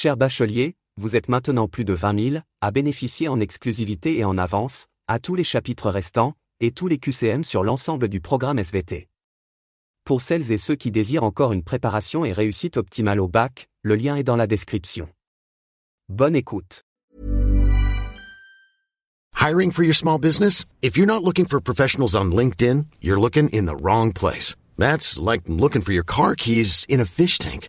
Cher bachelier, vous êtes maintenant plus de 20 000 à bénéficier en exclusivité et en avance, à tous les chapitres restants, et tous les QCM sur l'ensemble du programme SVT. Pour celles et ceux qui désirent encore une préparation et réussite optimale au bac, le lien est dans la description. Bonne écoute. Hiring for your small business? If you're not looking for professionals on LinkedIn, you're looking in the wrong place. That's like looking for your car keys in a fish tank.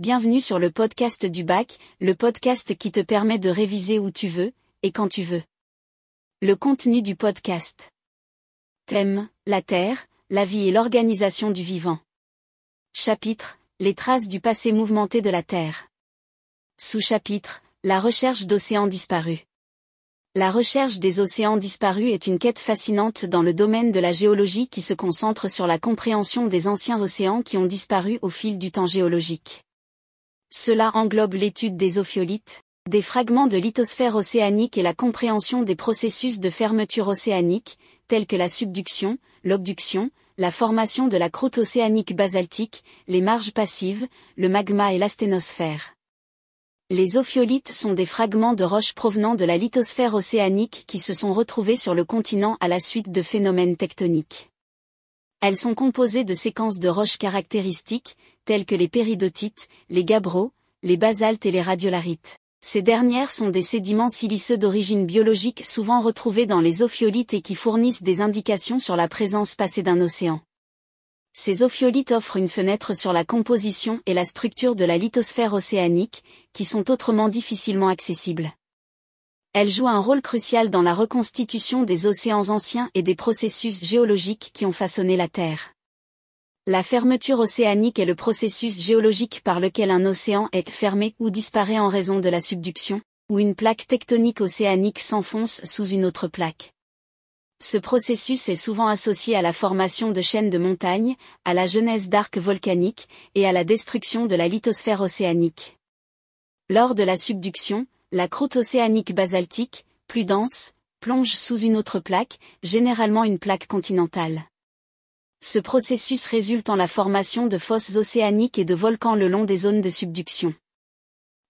bienvenue sur le podcast du bac, le podcast qui te permet de réviser où tu veux, et quand tu veux. Le contenu du podcast. Thème, la Terre, la vie et l'organisation du vivant. Chapitre, les traces du passé mouvementé de la Terre. Sous-chapitre, la recherche d'océans disparus. La recherche des océans disparus est une quête fascinante dans le domaine de la géologie qui se concentre sur la compréhension des anciens océans qui ont disparu au fil du temps géologique. Cela englobe l'étude des ophiolites, des fragments de lithosphère océanique et la compréhension des processus de fermeture océanique, tels que la subduction, l'obduction, la formation de la croûte océanique basaltique, les marges passives, le magma et l'asténosphère. Les ophiolites sont des fragments de roches provenant de la lithosphère océanique qui se sont retrouvés sur le continent à la suite de phénomènes tectoniques. Elles sont composées de séquences de roches caractéristiques, telles que les péridotites, les gabbros, les basaltes et les radiolarites. Ces dernières sont des sédiments siliceux d'origine biologique souvent retrouvés dans les ophiolites et qui fournissent des indications sur la présence passée d'un océan. Ces ophiolites offrent une fenêtre sur la composition et la structure de la lithosphère océanique, qui sont autrement difficilement accessibles. Elles jouent un rôle crucial dans la reconstitution des océans anciens et des processus géologiques qui ont façonné la Terre. La fermeture océanique est le processus géologique par lequel un océan est fermé ou disparaît en raison de la subduction, ou une plaque tectonique océanique s'enfonce sous une autre plaque. Ce processus est souvent associé à la formation de chaînes de montagnes, à la genèse d'arcs volcaniques, et à la destruction de la lithosphère océanique. Lors de la subduction, la croûte océanique basaltique, plus dense, plonge sous une autre plaque, généralement une plaque continentale. Ce processus résulte en la formation de fosses océaniques et de volcans le long des zones de subduction.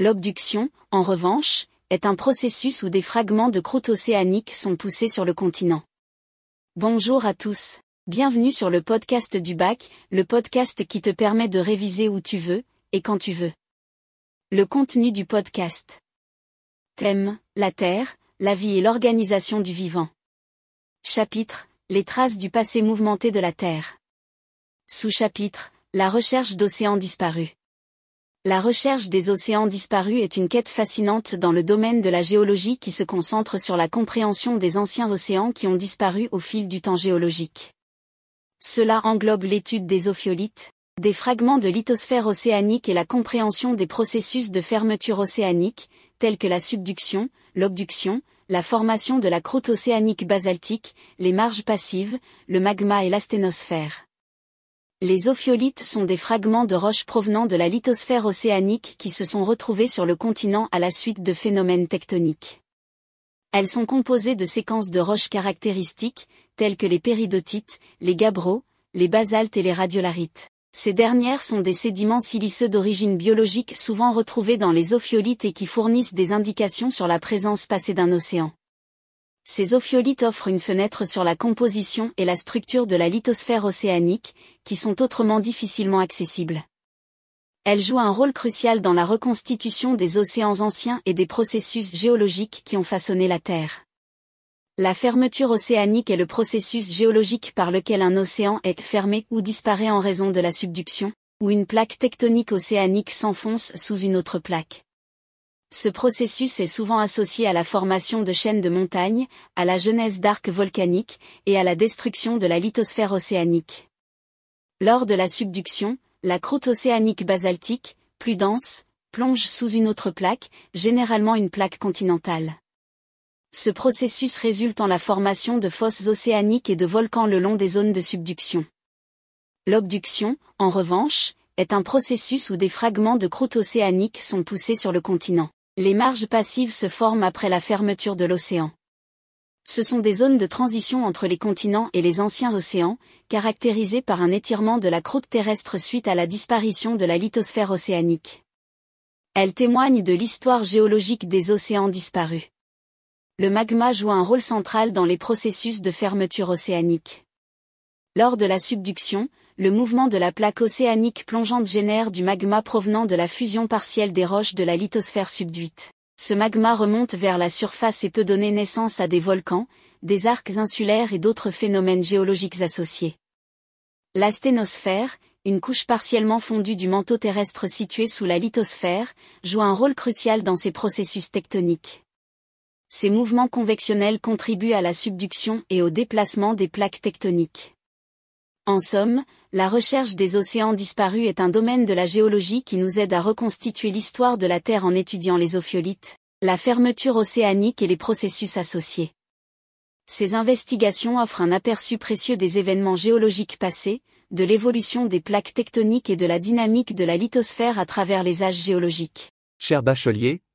L'obduction, en revanche, est un processus où des fragments de croûte océanique sont poussés sur le continent. Bonjour à tous. Bienvenue sur le podcast du bac, le podcast qui te permet de réviser où tu veux, et quand tu veux. Le contenu du podcast. Thème, la Terre, la vie et l'organisation du vivant. Chapitre, les traces du passé mouvementé de la Terre. Sous-chapitre, la recherche d'océans disparus. La recherche des océans disparus est une quête fascinante dans le domaine de la géologie qui se concentre sur la compréhension des anciens océans qui ont disparu au fil du temps géologique. Cela englobe l'étude des ophiolites, des fragments de lithosphère océanique et la compréhension des processus de fermeture océanique, tels que la subduction, l'obduction, la formation de la croûte océanique basaltique, les marges passives, le magma et l'asténosphère. Les ophiolites sont des fragments de roches provenant de la lithosphère océanique qui se sont retrouvés sur le continent à la suite de phénomènes tectoniques. Elles sont composées de séquences de roches caractéristiques, telles que les péridotites, les gabbros, les basaltes et les radiolarites. Ces dernières sont des sédiments siliceux d'origine biologique souvent retrouvés dans les ophiolites et qui fournissent des indications sur la présence passée d'un océan. Ces ophiolites offrent une fenêtre sur la composition et la structure de la lithosphère océanique, qui sont autrement difficilement accessibles. Elles jouent un rôle crucial dans la reconstitution des océans anciens et des processus géologiques qui ont façonné la Terre. La fermeture océanique est le processus géologique par lequel un océan est fermé ou disparaît en raison de la subduction, ou une plaque tectonique océanique s'enfonce sous une autre plaque. Ce processus est souvent associé à la formation de chaînes de montagnes, à la genèse d'arcs volcaniques, et à la destruction de la lithosphère océanique. Lors de la subduction, la croûte océanique basaltique, plus dense, plonge sous une autre plaque, généralement une plaque continentale. Ce processus résulte en la formation de fosses océaniques et de volcans le long des zones de subduction. L'obduction, en revanche, est un processus où des fragments de croûte océanique sont poussés sur le continent. Les marges passives se forment après la fermeture de l'océan. Ce sont des zones de transition entre les continents et les anciens océans, caractérisées par un étirement de la croûte terrestre suite à la disparition de la lithosphère océanique. Elles témoignent de l'histoire géologique des océans disparus le magma joue un rôle central dans les processus de fermeture océanique. Lors de la subduction, le mouvement de la plaque océanique plongeante génère du magma provenant de la fusion partielle des roches de la lithosphère subduite. Ce magma remonte vers la surface et peut donner naissance à des volcans, des arcs insulaires et d'autres phénomènes géologiques associés. La sténosphère, une couche partiellement fondue du manteau terrestre situé sous la lithosphère, joue un rôle crucial dans ces processus tectoniques ces mouvements convectionnels contribuent à la subduction et au déplacement des plaques tectoniques. En somme, la recherche des océans disparus est un domaine de la géologie qui nous aide à reconstituer l'histoire de la Terre en étudiant les ophiolites, la fermeture océanique et les processus associés. Ces investigations offrent un aperçu précieux des événements géologiques passés, de l'évolution des plaques tectoniques et de la dynamique de la lithosphère à travers les âges géologiques. Cher bachelier,